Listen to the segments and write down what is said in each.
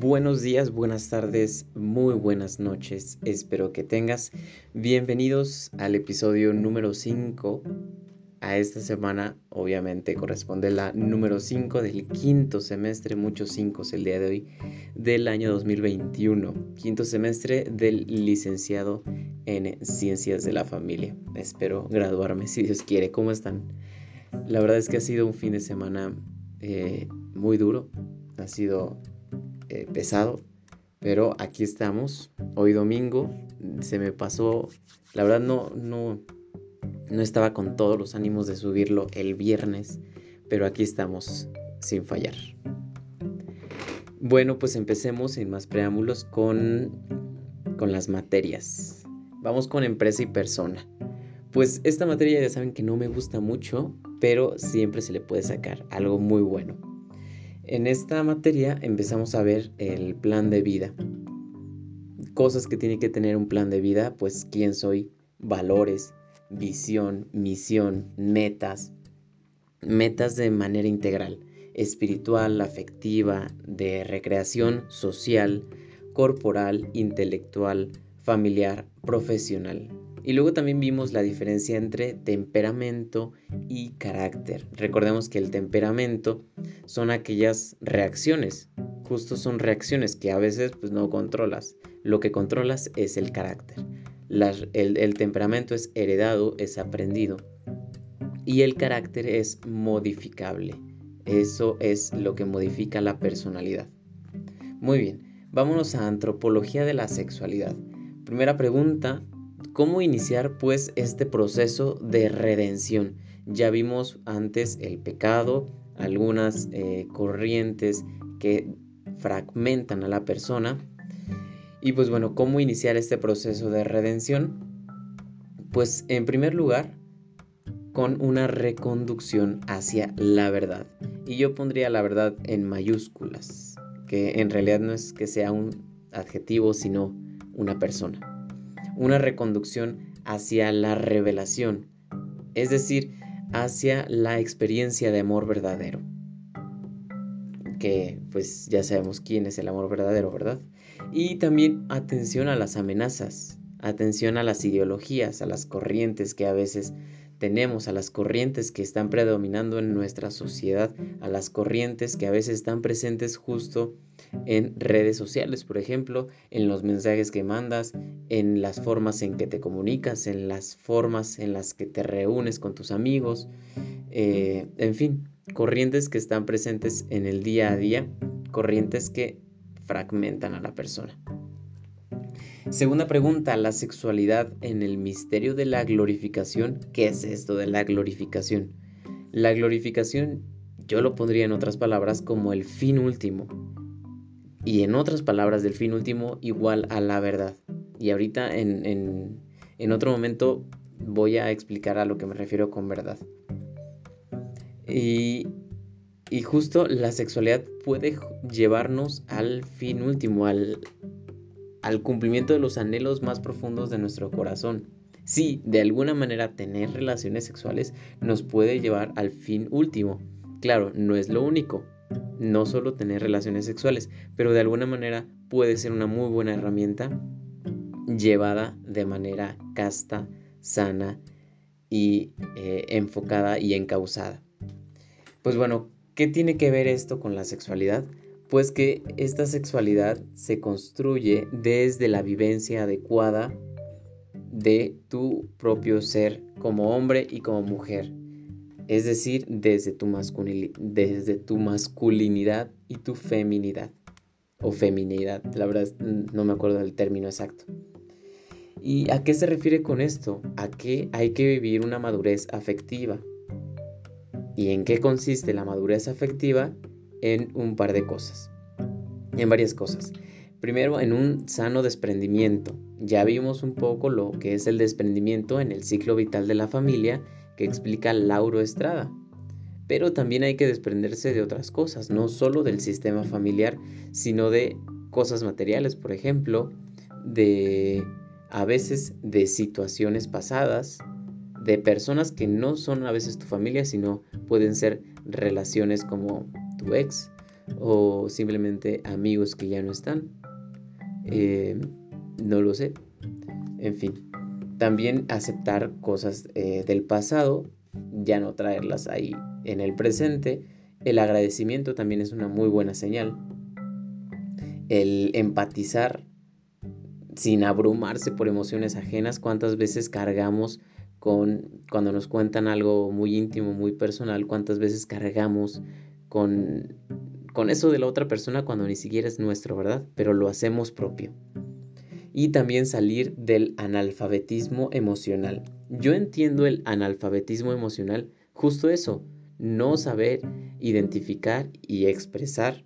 Buenos días, buenas tardes, muy buenas noches. Espero que tengas. Bienvenidos al episodio número 5. A esta semana, obviamente, corresponde la número 5 del quinto semestre, muchos 5 el día de hoy, del año 2021. Quinto semestre del licenciado en Ciencias de la Familia. Espero graduarme, si Dios quiere. ¿Cómo están? La verdad es que ha sido un fin de semana eh, muy duro. Ha sido eh, pesado, pero aquí estamos. Hoy domingo se me pasó, la verdad no, no, no estaba con todos los ánimos de subirlo el viernes, pero aquí estamos sin fallar. Bueno, pues empecemos sin más preámbulos con, con las materias. Vamos con empresa y persona. Pues esta materia ya saben que no me gusta mucho, pero siempre se le puede sacar algo muy bueno. En esta materia empezamos a ver el plan de vida. Cosas que tiene que tener un plan de vida, pues quién soy, valores, visión, misión, metas, metas de manera integral, espiritual, afectiva, de recreación social, corporal, intelectual, familiar, profesional. Y luego también vimos la diferencia entre temperamento y carácter. Recordemos que el temperamento son aquellas reacciones, justo son reacciones que a veces pues no controlas. Lo que controlas es el carácter. el, el temperamento es heredado, es aprendido. Y el carácter es modificable. Eso es lo que modifica la personalidad. Muy bien, vámonos a antropología de la sexualidad. Primera pregunta, ¿Cómo iniciar pues este proceso de redención? Ya vimos antes el pecado, algunas eh, corrientes que fragmentan a la persona. Y pues bueno, ¿cómo iniciar este proceso de redención? Pues en primer lugar, con una reconducción hacia la verdad. Y yo pondría la verdad en mayúsculas, que en realidad no es que sea un adjetivo, sino una persona una reconducción hacia la revelación, es decir, hacia la experiencia de amor verdadero. Que pues ya sabemos quién es el amor verdadero, ¿verdad? Y también atención a las amenazas, atención a las ideologías, a las corrientes que a veces tenemos, a las corrientes que están predominando en nuestra sociedad, a las corrientes que a veces están presentes justo en redes sociales, por ejemplo, en los mensajes que mandas, en las formas en que te comunicas, en las formas en las que te reúnes con tus amigos, eh, en fin, corrientes que están presentes en el día a día, corrientes que fragmentan a la persona. Segunda pregunta, la sexualidad en el misterio de la glorificación. ¿Qué es esto de la glorificación? La glorificación yo lo pondría en otras palabras como el fin último, y en otras palabras del fin último igual a la verdad. Y ahorita en, otro momento voy a explicar a lo que me refiero con verdad. Y, y justo la sexualidad puede llevarnos al fin último, al, al cumplimiento de los anhelos más profundos de nuestro corazón. Sí, de alguna manera tener relaciones sexuales nos puede llevar al fin último. Claro, no es lo único, no solo tener relaciones sexuales, pero de alguna manera puede ser una muy buena herramienta llevada de manera casta, sana y eh, enfocada y encausada. Pues bueno, ¿qué tiene que ver esto con la sexualidad? Pues que esta sexualidad se construye desde la vivencia adecuada de tu propio ser como hombre y como mujer es decir, desde tu, desde tu masculinidad y tu feminidad, o feminidad, la verdad no me acuerdo del término exacto. ¿Y a qué se refiere con esto? A que hay que vivir una madurez afectiva. ¿Y en qué consiste la madurez afectiva? En un par de cosas, en varias cosas. Primero, en un sano desprendimiento. Ya vimos un poco lo que es el desprendimiento en el ciclo vital de la familia que explica Lauro Estrada. Pero también hay que desprenderse de otras cosas, no solo del sistema familiar, sino de cosas materiales, por ejemplo, de a veces de situaciones pasadas, de personas que no son a veces tu familia, sino pueden ser relaciones como tu ex, o simplemente amigos que ya no están. Eh, no lo sé. En fin, también aceptar cosas eh, del pasado, ya no traerlas ahí en el presente. El agradecimiento también es una muy buena señal. El empatizar sin abrumarse por emociones ajenas, cuántas veces cargamos con cuando nos cuentan algo muy íntimo, muy personal, cuántas veces cargamos con con eso de la otra persona cuando ni siquiera es nuestro, ¿verdad? Pero lo hacemos propio. Y también salir del analfabetismo emocional. Yo entiendo el analfabetismo emocional, justo eso, no saber identificar y expresar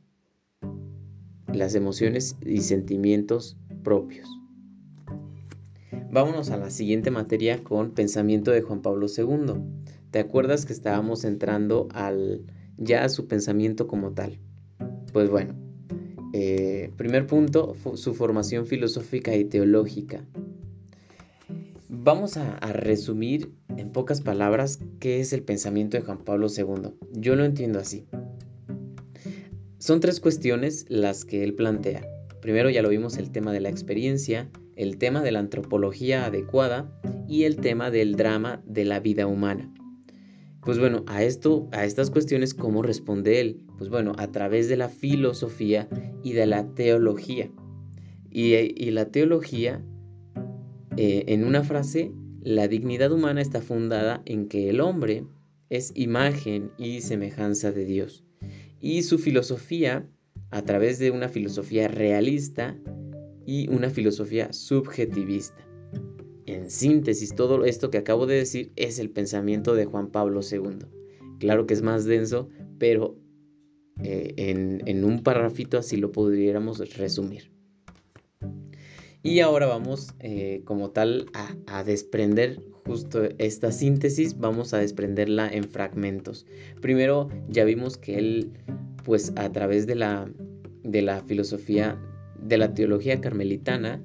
las emociones y sentimientos propios. Vámonos a la siguiente materia con pensamiento de Juan Pablo II. ¿Te acuerdas que estábamos entrando al ya a su pensamiento como tal? Pues bueno, eh, primer punto, su formación filosófica y teológica. Vamos a, resumir en pocas palabras qué es el pensamiento de Juan Pablo II. Yo lo entiendo así. Son tres cuestiones las que él plantea. Primero ya lo vimos el tema de la experiencia, el tema de la antropología adecuada y el tema del drama de la vida humana. Pues bueno, a esto, a estas cuestiones, ¿cómo responde él? Pues bueno, a través de la filosofía y de la teología. Y, la teología, eh, en una frase, la dignidad humana está fundada en que el hombre es imagen y semejanza de Dios. Y su filosofía, a través de una filosofía realista y una filosofía subjetivista. En síntesis, todo esto que acabo de decir es el pensamiento de Juan Pablo II. Claro que es más denso, pero eh, en, un parrafito así lo podríamos resumir. Y ahora vamos eh, como tal a, desprender justo esta síntesis, vamos a desprenderla en fragmentos. Primero ya vimos que él, pues a través de la, de la filosofía, de la teología carmelitana,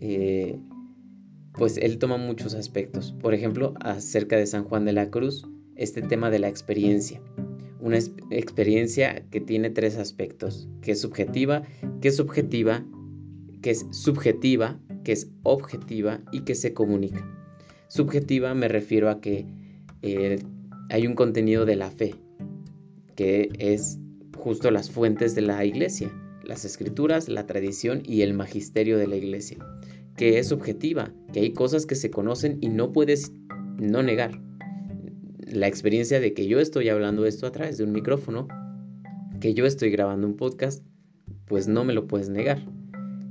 eh, pues él toma muchos aspectos. Por ejemplo, acerca de San Juan de la Cruz, este tema de la experiencia. Una experiencia que tiene tres aspectos, que es subjetiva, que es subjetiva, que es subjetiva, que es objetiva y que se comunica. Subjetiva me refiero a que eh, hay un contenido de la fe, que es justo las fuentes de la iglesia, las escrituras, la tradición y el magisterio de la iglesia que es subjetiva, que hay cosas que se conocen y no puedes no negar. La experiencia de que yo estoy hablando esto a través de un micrófono, que yo estoy grabando un podcast, pues no me lo puedes negar.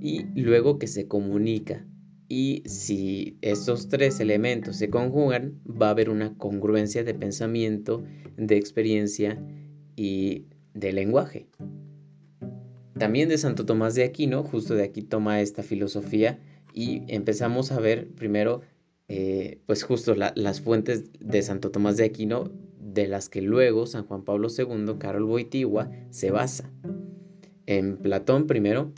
Y luego que se comunica. Y si esos tres elementos se conjugan, va a haber una congruencia de pensamiento, de experiencia y de lenguaje. También de Santo Tomás de Aquino, justo de aquí toma esta filosofía y empezamos a ver primero, eh, pues justo las fuentes de Santo Tomás de Aquino, de las que luego San Juan Pablo II, Carol Boitigua, se basa. En Platón primero,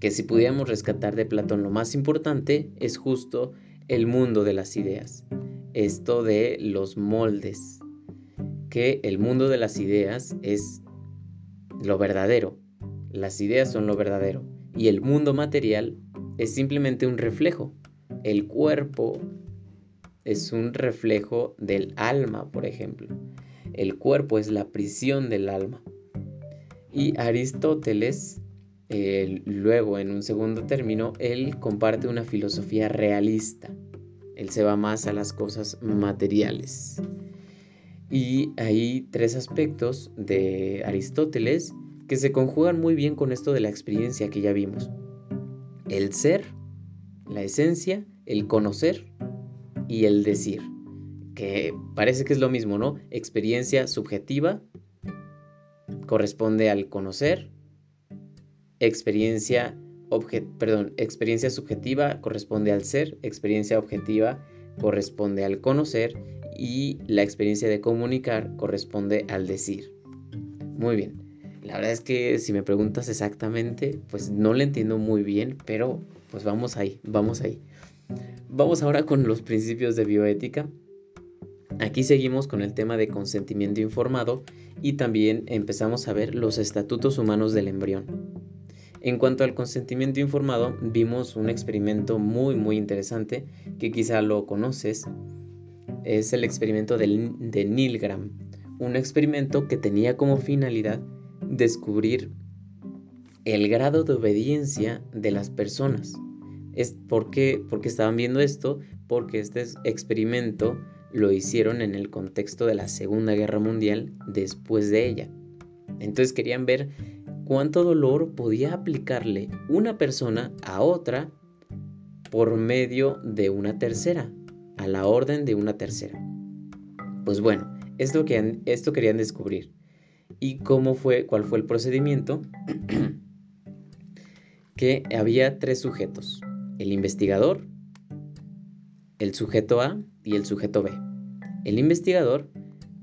que si pudiéramos rescatar de Platón lo más importante es justo el mundo de las ideas, esto de los moldes, que el mundo de las ideas es lo verdadero, las ideas son lo verdadero y el mundo material es simplemente un reflejo. El cuerpo es un reflejo del alma, por ejemplo. El cuerpo es la prisión del alma. Y Aristóteles, luego en un segundo término, él comparte una filosofía realista. Él se va más a las cosas materiales. Y hay tres aspectos de Aristóteles que se conjugan muy bien con esto de la experiencia que ya vimos el ser, la esencia, el conocer y el decir, que parece que es lo mismo, ¿no? Experiencia subjetiva corresponde al conocer, experiencia, subjetiva corresponde al ser, experiencia objetiva corresponde al conocer y la experiencia de comunicar corresponde al decir. Muy bien. La verdad es que si me preguntas exactamente, pues no le entiendo muy bien, pero pues vamos ahí, vamos ahí. Vamos ahora con los principios de bioética. Aquí seguimos con el tema de consentimiento informado y también empezamos a ver los estatutos humanos del embrión. En cuanto al consentimiento informado, vimos un experimento muy muy interesante que quizá lo conoces. Es el experimento de, de Milgram, un experimento que tenía como finalidad descubrir el grado de obediencia de las personas. Es porque, porque estaban viendo esto, porque este experimento lo hicieron en el contexto de la Segunda Guerra Mundial después de ella. Entonces querían ver cuánto dolor podía aplicarle una persona a otra por medio de una tercera, a la orden de una tercera. Pues bueno, esto, que, esto querían descubrir. ¿Y cómo fue, cuál fue el procedimiento? que había tres sujetos, el investigador, el sujeto A y el sujeto B. El investigador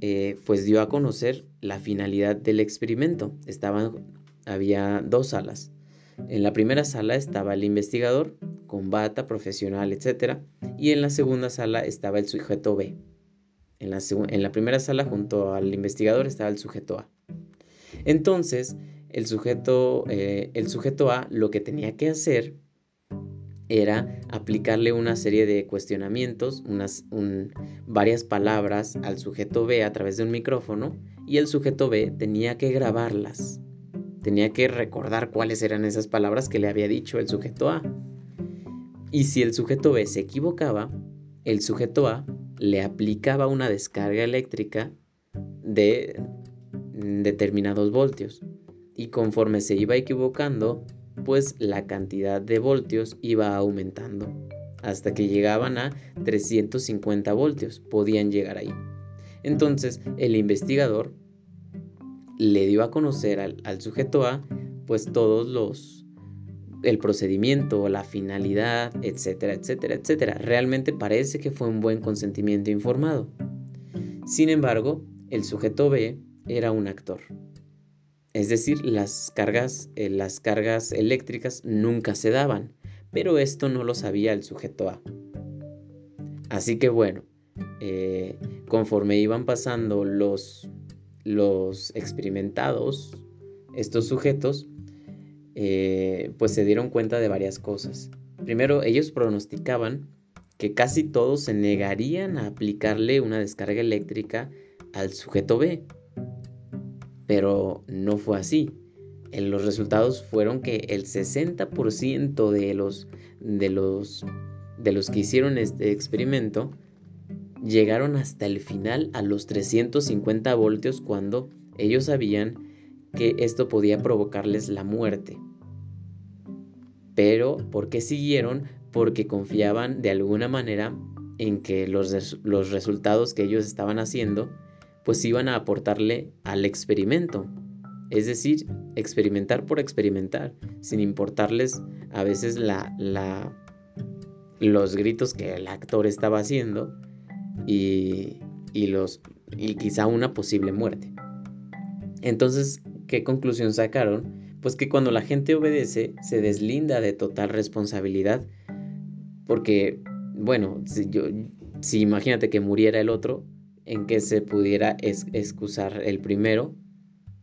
eh, pues dio a conocer la finalidad del experimento. Estaban, había dos salas. En la primera sala estaba el investigador con bata profesional, etc. Y en la segunda sala estaba el sujeto B. En la, en la primera sala junto al investigador estaba el sujeto A. Entonces, el sujeto, eh, el sujeto A lo que tenía que hacer era aplicarle una serie de cuestionamientos, unas, varias palabras al sujeto B a través de un micrófono y el sujeto B tenía que grabarlas. Tenía que recordar cuáles eran esas palabras que le había dicho el sujeto A. Y si el sujeto B se equivocaba, el sujeto A le aplicaba una descarga eléctrica de determinados voltios. Y conforme se iba equivocando, pues la cantidad de voltios iba aumentando hasta que llegaban a 350 voltios, podían llegar ahí. Entonces el investigador le dio a conocer al, sujeto A pues todos los, el procedimiento, la finalidad, etcétera, etcétera, etcétera. Realmente parece que fue un buen consentimiento informado. Sin embargo, el sujeto B era un actor. Es decir, las cargas, eh, las cargas eléctricas nunca se daban, pero esto no lo sabía el sujeto A. Así que bueno, eh, conforme iban pasando los, los experimentados, estos sujetos, eh, pues se dieron cuenta de varias cosas. Primero, ellos pronosticaban que casi todos se negarían a aplicarle una descarga eléctrica al sujeto B, pero no fue así. los resultados fueron que el 60% de los, de, los, de los que hicieron este experimento llegaron hasta el final a los 350 voltios cuando ellos sabían que esto podía provocarles la muerte. Pero, ¿por qué siguieron? Porque confiaban de alguna manera en que los, los resultados que ellos estaban haciendo pues iban a aportarle al experimento. Es decir, experimentar por experimentar, sin importarles a veces los gritos que el actor estaba haciendo y, y, los, y quizá una posible muerte. Entonces, ¿qué conclusión sacaron? Pues que cuando la gente obedece se deslinda de total responsabilidad porque, bueno, si imagínate que muriera el otro, en que se pudiera excusar el primero,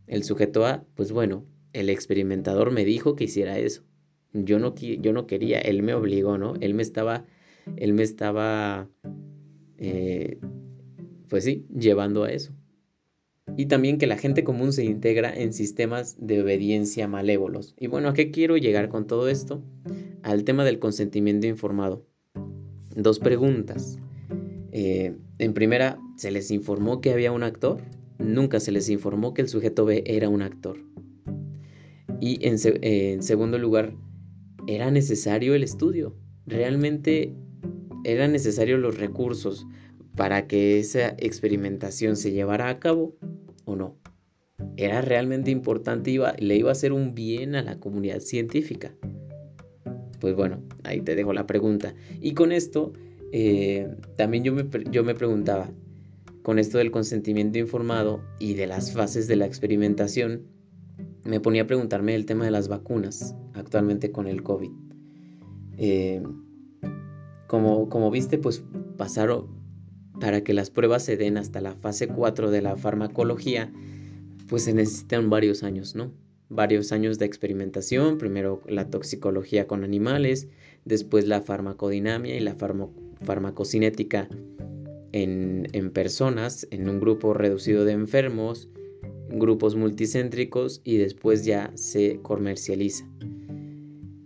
el sujeto A, pues bueno, el experimentador me dijo que hiciera eso. Yo no, yo no quería, él me obligó, ¿no? Él me estaba, él me estaba, eh, pues sí, llevando a eso. Y también que la gente común se integra en sistemas de obediencia malévolos. Y bueno, ¿a qué quiero llegar con todo esto? Al tema del consentimiento informado. Dos preguntas. Eh, en primera, ¿se les informó que había un actor? Nunca se les informó que el sujeto B era un actor. Y en, en segundo lugar, ¿era necesario el estudio? ¿Realmente eran necesarios los recursos para que esa experimentación se llevara a cabo o no? ¿Era realmente importante? Iba, ¿Le iba a hacer un bien a la comunidad científica? Pues bueno, ahí te dejo la pregunta. Y con esto eh, también yo me, yo me preguntaba, con esto del consentimiento informado y de las fases de la experimentación, me ponía a preguntarme el tema de las vacunas actualmente con el COVID. Eh, como, como viste, pues pasaron, para que las pruebas se den hasta la fase 4 de la farmacología, pues se necesitan varios años, ¿no? Varios años de experimentación, primero la toxicología con animales, después la farmacodinamia y la farmacocinética en, personas, en un grupo reducido de enfermos, grupos multicéntricos y después ya se comercializa.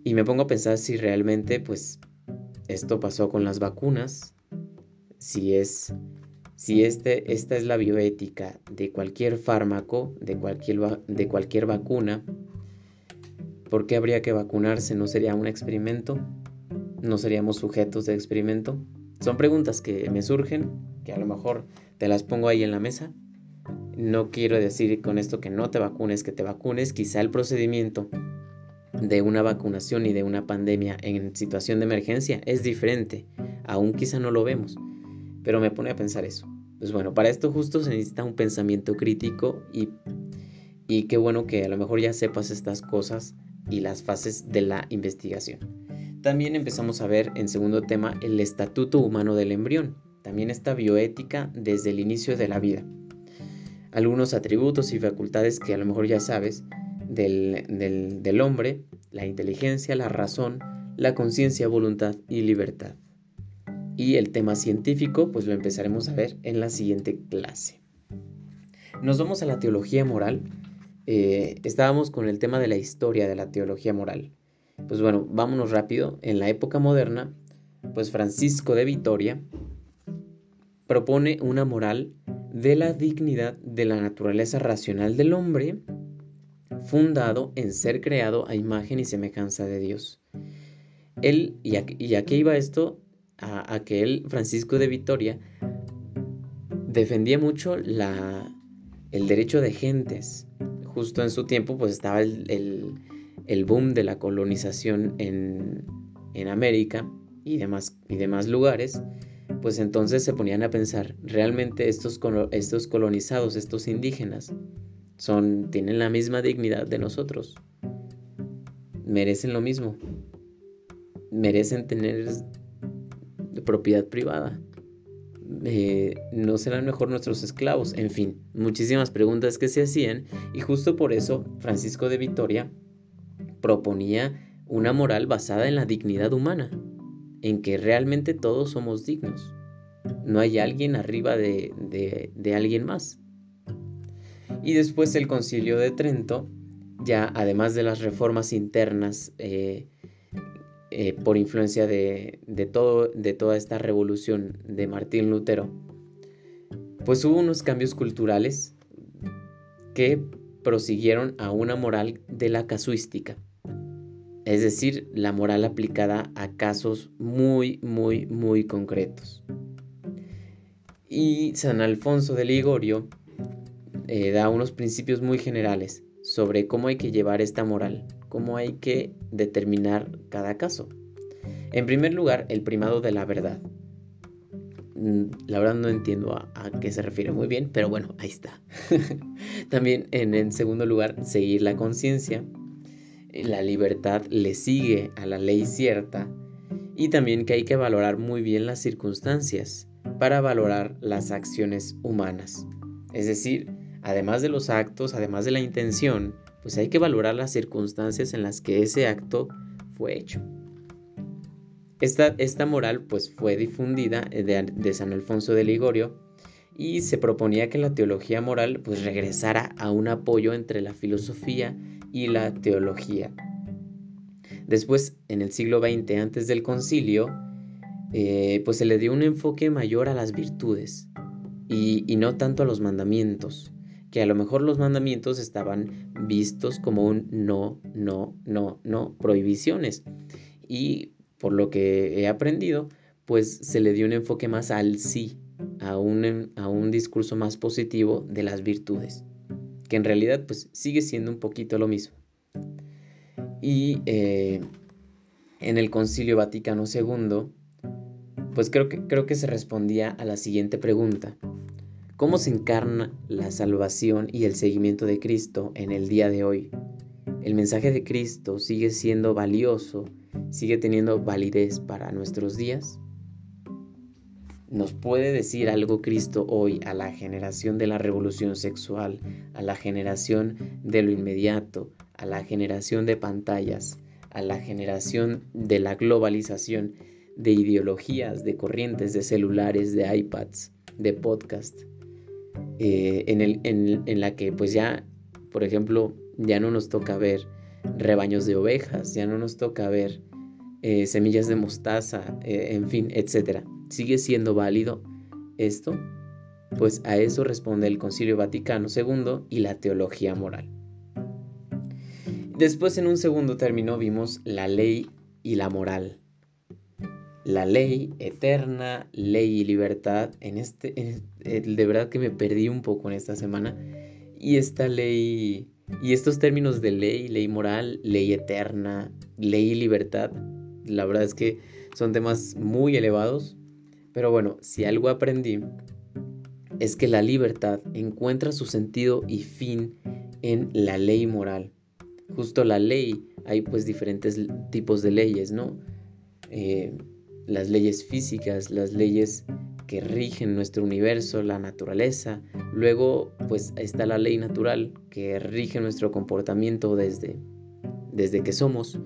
Y me pongo a pensar si realmente pues esto pasó con las vacunas, si es si este, esta es la bioética de cualquier fármaco, de cualquier, de cualquier vacuna, ¿por qué habría que vacunarse? ¿No sería un experimento? ¿No seríamos sujetos de experimento? Son preguntas que me surgen, que a lo mejor te las pongo ahí en la mesa. No quiero decir con esto que no te vacunes, que te vacunes. Quizá el procedimiento de una vacunación y de una pandemia en situación de emergencia es diferente. Aún quizá no lo vemos pero me pone a pensar eso. Pues bueno, para esto justo se necesita un pensamiento crítico y, y qué bueno que a lo mejor ya sepas estas cosas y las fases de la investigación. También empezamos a ver en segundo tema el estatuto humano del embrión, también esta bioética desde el inicio de la vida. Algunos atributos y facultades que a lo mejor ya sabes del, del, hombre, la inteligencia, la razón, la conciencia, voluntad y libertad y el tema científico pues lo empezaremos a ver en la siguiente clase. Nos vamos a la teología moral. Eh, estábamos con el tema de la historia de la teología moral. Pues bueno, vámonos rápido. En la época moderna, pues Francisco de Vitoria propone una moral de la dignidad de la naturaleza racional del hombre, fundado en ser creado a imagen y semejanza de Dios. Él, y a, y a qué iba esto? a, que él, Francisco de Vitoria, defendía mucho la, el derecho de gentes. Justo en su tiempo pues estaba el, boom de la colonización en, América y demás, y demás lugares, pues entonces se ponían a pensar, realmente estos, estos colonizados, estos indígenas, son, tienen la misma dignidad de nosotros, merecen lo mismo, merecen tener propiedad privada. Eh, no serán mejor nuestros esclavos, en fin, muchísimas preguntas que se hacían y justo por eso Francisco de Vitoria proponía una moral basada en la dignidad humana, en que realmente todos somos dignos, no hay alguien arriba de, de, alguien más. Y después el concilio de Trento, ya además de las reformas internas eh, eh, por influencia de, todo, de toda esta revolución de Martín Lutero, pues hubo unos cambios culturales que prosiguieron a una moral de la casuística, es decir, la moral aplicada a casos muy, muy, muy concretos. Y San Alfonso de Ligorio eh, da unos principios muy generales sobre cómo hay que llevar esta moral cómo hay que determinar cada caso. En primer lugar, el primado de la verdad. Mm, la verdad no entiendo a, qué se refiere muy bien, pero bueno, ahí está. También en, en segundo lugar, seguir la conciencia. La libertad le sigue a la ley cierta. Y también que hay que valorar muy bien las circunstancias para valorar las acciones humanas. Es decir, además de los actos, además de la intención, pues hay que valorar las circunstancias en las que ese acto fue hecho. Esta, esta moral pues fue difundida de, de, San Alfonso de Ligorio y se proponía que la teología moral pues regresara a un apoyo entre la filosofía y la teología. Después, en el siglo XX, antes del concilio, eh, pues se le dio un enfoque mayor a las virtudes y, y no tanto a los mandamientos que a lo mejor los mandamientos estaban vistos como un no, no, no, no, prohibiciones. Y por lo que he aprendido, pues se le dio un enfoque más al sí, a un, a un discurso más positivo de las virtudes, que en realidad pues sigue siendo un poquito lo mismo. Y eh, en el Concilio Vaticano II, pues creo que, creo que se respondía a la siguiente pregunta cómo se encarna la salvación y el seguimiento de Cristo en el día de hoy. El mensaje de Cristo sigue siendo valioso, sigue teniendo validez para nuestros días. ¿Nos puede decir algo Cristo hoy a la generación de la revolución sexual, a la generación de lo inmediato, a la generación de pantallas, a la generación de la globalización, de ideologías, de corrientes, de celulares, de iPads, de podcast, eh, en, el, en, la que pues ya, por ejemplo, ya no nos toca ver rebaños de ovejas, ya no nos toca ver eh, semillas de mostaza, eh, en fin, etc. ¿Sigue siendo válido esto? Pues a eso responde el Concilio Vaticano II y la teología moral. Después en un segundo término vimos la ley y la moral la ley eterna, ley y libertad. En este, de verdad que me perdí un poco en esta semana. Y esta ley, y estos términos de ley, ley moral, ley eterna, ley y libertad, la verdad es que son temas muy elevados. Pero bueno, si algo aprendí es que la libertad encuentra su sentido y fin en la ley moral. Justo la ley, hay pues diferentes tipos de leyes, ¿no? Eh, las leyes físicas, las leyes que rigen nuestro universo, la naturaleza. Luego, pues está la ley natural que rige nuestro comportamiento desde, desde que somos.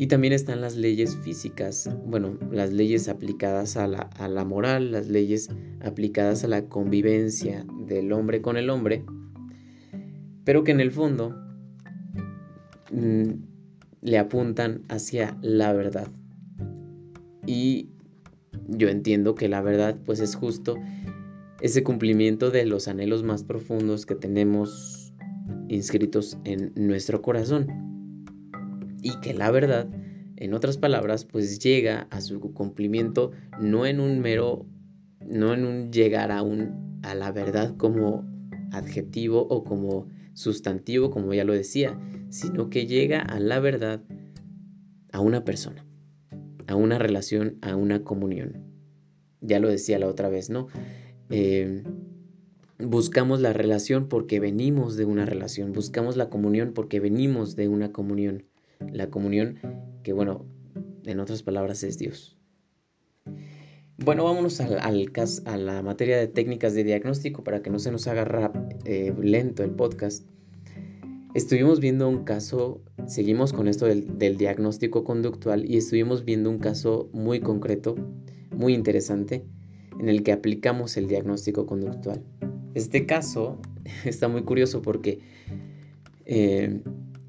Y también están las leyes físicas, bueno, las leyes aplicadas a la, a la moral, las leyes aplicadas a la convivencia del hombre con el hombre, pero que en el fondo mm, le apuntan hacia la verdad. Y yo entiendo que la verdad pues es justo ese cumplimiento de los anhelos más profundos que tenemos inscritos en nuestro corazón. Y que la verdad, en otras palabras, pues llega a su cumplimiento no en un mero, no en un llegar a, un, a la verdad como adjetivo o como sustantivo, como ya lo decía, sino que llega a la verdad a una persona a una relación, a una comunión. Ya lo decía la otra vez, ¿no? Eh, buscamos la relación porque venimos de una relación, buscamos la comunión porque venimos de una comunión. La comunión que, bueno, en otras palabras es Dios. Bueno, vámonos al, a la materia de técnicas de diagnóstico para que no se nos haga eh, lento el podcast. Estuvimos viendo un caso, seguimos con esto del, diagnóstico conductual y estuvimos viendo un caso muy concreto, muy interesante, en el que aplicamos el diagnóstico conductual. Este caso está muy curioso porque eh,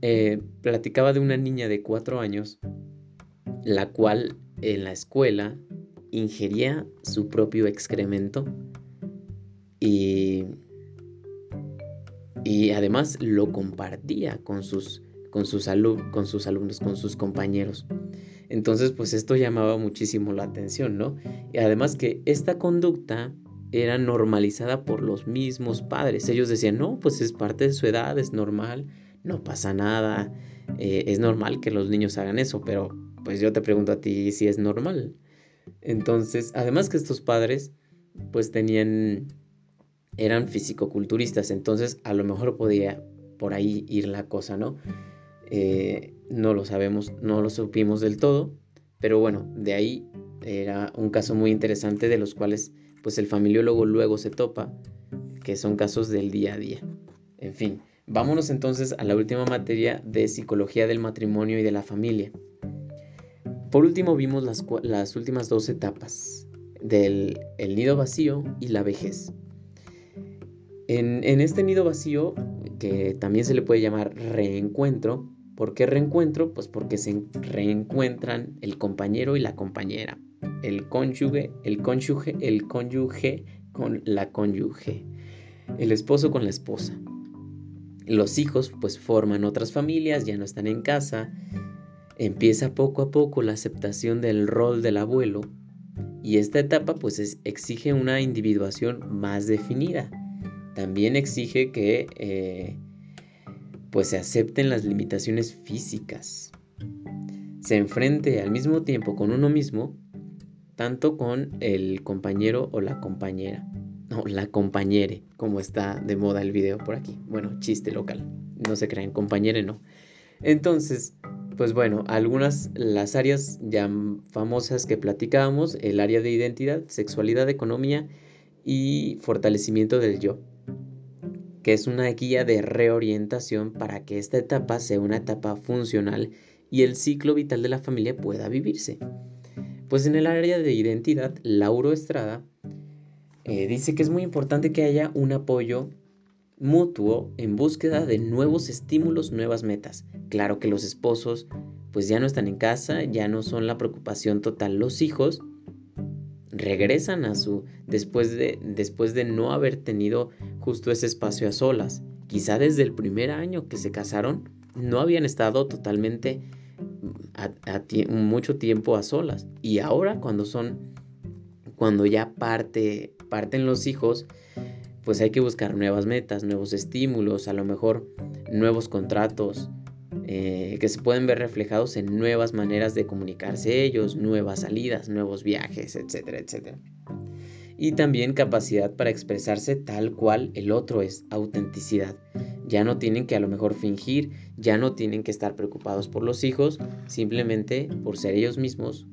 eh, platicaba de una niña de cuatro años, la cual en la escuela ingería su propio excremento y y además lo compartía con sus, con sus, con sus alumnos, con sus compañeros. Entonces, pues esto llamaba muchísimo la atención, ¿no? Y además que esta conducta era normalizada por los mismos padres. Ellos decían, no, pues es parte de su edad, es normal, no pasa nada, eh, es normal que los niños hagan eso, pero pues yo te pregunto a ti si es normal. Entonces, además que estos padres, pues tenían eran fisicoculturistas, entonces a lo mejor podía por ahí ir la cosa, ¿no? Eh, no lo sabemos, no lo supimos del todo, pero bueno, de ahí era un caso muy interesante de los cuales pues el familiólogo luego se topa, que son casos del día a día. En fin, vámonos entonces a la última materia de psicología del matrimonio y de la familia. Por último vimos las, las últimas dos etapas del el nido vacío y la vejez. En, este nido vacío, que también se le puede llamar reencuentro, ¿por qué reencuentro? Pues porque se reencuentran el compañero y la compañera, el cónyuge, el cónyuge, el cónyuge con la cónyuge, el esposo con la esposa. Los hijos pues forman otras familias, ya no están en casa, empieza poco a poco la aceptación del rol del abuelo y esta etapa pues exige una individuación más definida también exige que eh, pues se acepten las limitaciones físicas. Se enfrente al mismo tiempo con uno mismo, tanto con el compañero o la compañera. No, la compañere, como está de moda el video por aquí. Bueno, chiste local. No se crean, compañere no. Entonces, pues bueno, algunas, las áreas ya famosas que platicábamos, el área de identidad, sexualidad, economía y fortalecimiento del yo, que es una guía de reorientación para que esta etapa sea una etapa funcional y el ciclo vital de la familia pueda vivirse. Pues en el área de identidad, Lauro Estrada eh, dice que es muy importante que haya un apoyo mutuo en búsqueda de nuevos estímulos, nuevas metas. Claro que los esposos pues ya no están en casa, ya no son la preocupación total. Los hijos regresan a su después de después de no haber tenido justo ese espacio a solas. Quizá desde el primer año que se casaron no habían estado totalmente a, mucho tiempo a solas y ahora cuando son cuando ya parte parten los hijos pues hay que buscar nuevas metas, nuevos estímulos, a lo mejor nuevos contratos eh, que se pueden ver reflejados en nuevas maneras de comunicarse ellos, nuevas salidas, nuevos viajes, etcétera, etcétera. Y también capacidad para expresarse tal cual el otro es, autenticidad. Ya no tienen que a lo mejor fingir, ya no tienen que estar preocupados por los hijos, simplemente por ser ellos mismos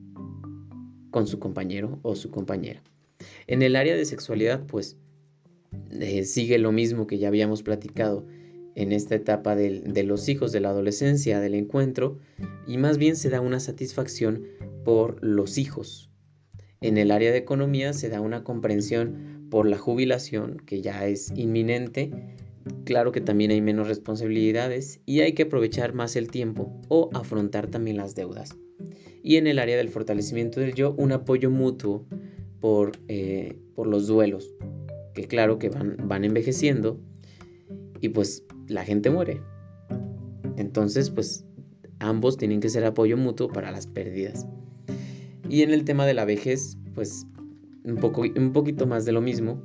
con su compañero o su compañera. En el área de sexualidad, pues eh, sigue lo mismo que ya habíamos platicado en esta etapa de, los hijos de la adolescencia, del encuentro, y más bien se da una satisfacción por los hijos. En el área de economía se da una comprensión por la jubilación, que ya es inminente. Claro que también hay menos responsabilidades y hay que aprovechar más el tiempo o afrontar también las deudas. Y en el área del fortalecimiento del yo, un apoyo mutuo por, eh, por los duelos, que claro que van, van envejeciendo y pues la gente muere. Entonces pues ambos tienen que ser apoyo mutuo para las pérdidas. Y en el tema de la vejez, pues un, poco, un poquito más de lo mismo.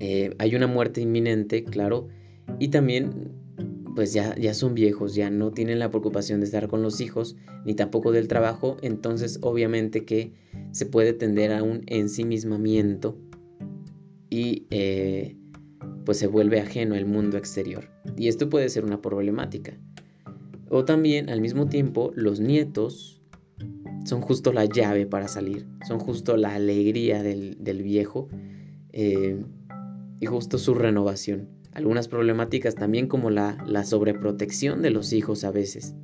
Eh, hay una muerte inminente, claro, y también pues ya, ya son viejos, ya no tienen la preocupación de estar con los hijos, ni tampoco del trabajo, entonces obviamente que se puede tender a un ensimismamiento y eh, pues se vuelve ajeno al mundo exterior. Y esto puede ser una problemática. O también al mismo tiempo los nietos son justo la llave para salir, son justo la alegría del, viejo eh, y justo su renovación. Algunas problemáticas también como la, la sobreprotección de los hijos a veces.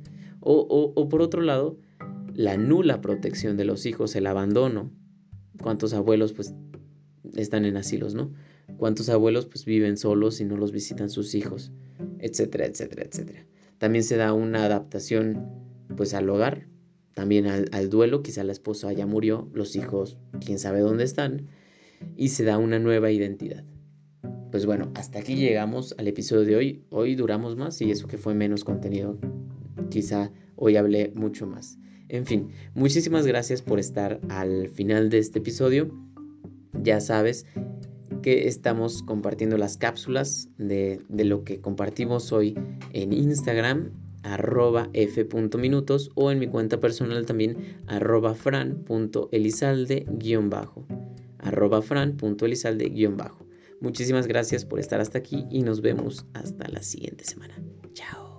O, o, por otro lado, la nula protección de los hijos, el abandono. ¿Cuántos abuelos pues están en asilos, ¿no? ¿Cuántos abuelos pues viven solos y no los visitan sus hijos? Etcétera, etcétera, etcétera. También se da una adaptación pues al hogar, también al, al duelo, quizá la esposa ya murió, los hijos quién sabe dónde están, y se da una nueva identidad. Pues bueno, hasta aquí llegamos al episodio de hoy. Hoy duramos más y eso que fue menos contenido. Quizá hoy hablé mucho más. En fin, muchísimas gracias por estar al final de este episodio. Ya sabes que estamos compartiendo las cápsulas de, lo que compartimos hoy en Instagram arroba f.minutos o en mi cuenta personal también arroba fran.elizalde guion bajo arroba fran.elizalde guion bajo muchísimas gracias por estar hasta aquí y nos vemos hasta la siguiente semana. Chao